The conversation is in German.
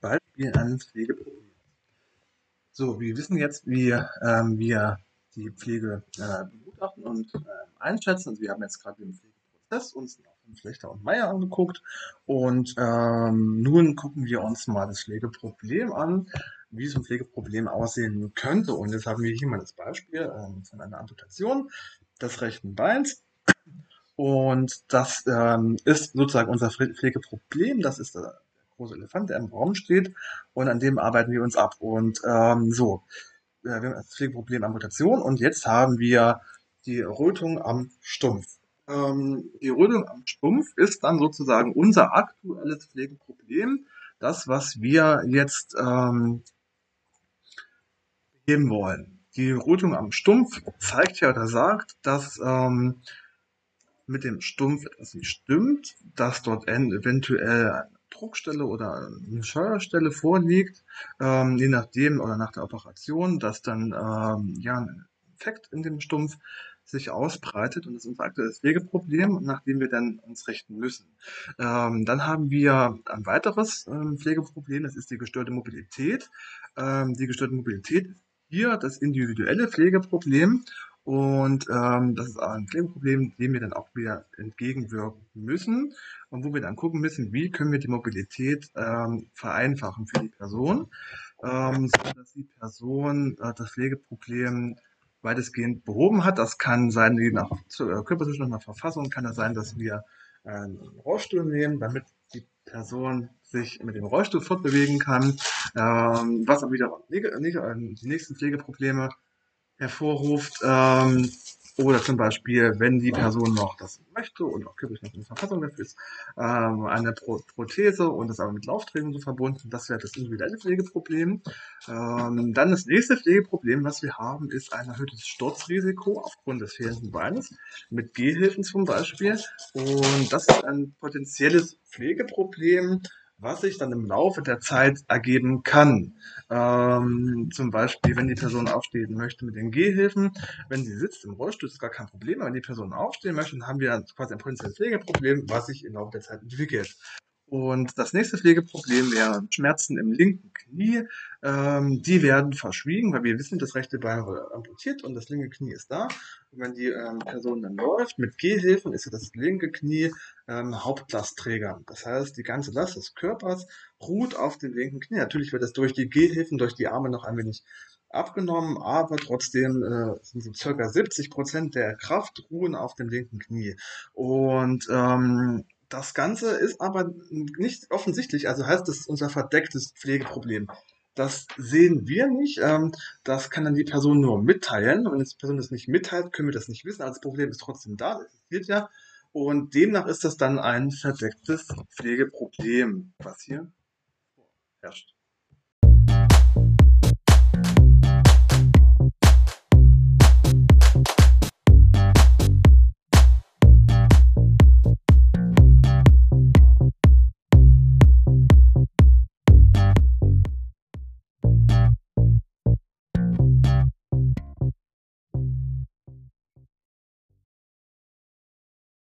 Beispiel eines Pflegeproblems. So, wir wissen jetzt, wie ähm, wir die Pflege äh, begutachten und äh, einschätzen. Also wir haben jetzt gerade den Pflegeprozess uns von Flechter und Meier angeguckt und ähm, nun gucken wir uns mal das Pflegeproblem an, wie so ein Pflegeproblem aussehen könnte. Und jetzt haben wir hier mal das Beispiel ähm, von einer Amputation des rechten Beins. Und das ähm, ist sozusagen unser Pflegeproblem. Das ist der große Elefant, der im Raum steht. Und an dem arbeiten wir uns ab. Und ähm, so, äh, wir haben das Pflegeproblem Amputation. Und jetzt haben wir die Rötung am Stumpf. Ähm, die Rötung am Stumpf ist dann sozusagen unser aktuelles Pflegeproblem. Das, was wir jetzt ähm, wollen. Die Rötung am Stumpf zeigt ja oder sagt, dass ähm, mit dem Stumpf etwas nicht stimmt, dass dort eventuell eine Druckstelle oder eine Scheuerstelle vorliegt, ähm, je nachdem oder nach der Operation, dass dann ähm, ja ein Infekt in dem Stumpf sich ausbreitet und das ist unser aktuelles Pflegeproblem, nach dem wir dann uns richten müssen. Ähm, dann haben wir ein weiteres ähm, Pflegeproblem, das ist die gestörte Mobilität. Ähm, die gestörte Mobilität ist hier das individuelle Pflegeproblem und ähm, das ist ein Pflegeproblem, dem wir dann auch wieder entgegenwirken müssen und wo wir dann gucken müssen, wie können wir die Mobilität ähm, vereinfachen für die Person, ähm, so dass die Person äh, das Pflegeproblem weitestgehend behoben hat. Das kann sein, je nach äh, Körperzustand nach Verfassung, kann das sein, dass wir einen Rollstuhl nehmen, damit die Person sich mit dem Rollstuhl fortbewegen kann, ähm, was aber wieder äh, die nächsten Pflegeprobleme hervorruft. Ähm, oder zum Beispiel, wenn die Person noch das möchte und auch körperlich noch in Verfassung dafür ist, ähm, eine Pro Prothese und das aber mit Laufträgen so verbunden, das wäre das individuelle Pflegeproblem. Ähm, dann das nächste Pflegeproblem, was wir haben, ist ein erhöhtes Sturzrisiko aufgrund des fehlenden Beines, mit Gehhilfen zum Beispiel. Und das ist ein potenzielles Pflegeproblem, was sich dann im Laufe der Zeit ergeben kann. Ähm, zum Beispiel, wenn die Person aufstehen möchte mit den Gehhilfen, wenn sie sitzt im Rollstuhl, ist gar kein Problem. Aber wenn die Person aufstehen möchte, dann haben wir quasi ein potenzielles Pflegeproblem, was sich im Laufe der Zeit entwickelt. Und das nächste Pflegeproblem wäre Schmerzen im linken Knie. Ähm, die werden verschwiegen, weil wir wissen, das rechte Bein wurde amputiert und das linke Knie ist da. Und wenn die ähm, Person dann läuft mit Gehhilfen, ist das linke Knie ähm, Hauptlastträger. Das heißt, die ganze Last des Körpers ruht auf dem linken Knie. Natürlich wird das durch die Gehhilfen, durch die Arme noch ein wenig abgenommen, aber trotzdem äh, sind so circa 70 Prozent der Kraft ruhen auf dem linken Knie. Und ähm, das Ganze ist aber nicht offensichtlich, also heißt das unser verdecktes Pflegeproblem. Das sehen wir nicht. Ähm, das kann dann die Person nur mitteilen. Und wenn die Person das nicht mitteilt, können wir das nicht wissen. Also das Problem ist trotzdem da, das existiert ja. Und demnach ist das dann ein verdecktes Pflegeproblem, was hier herrscht.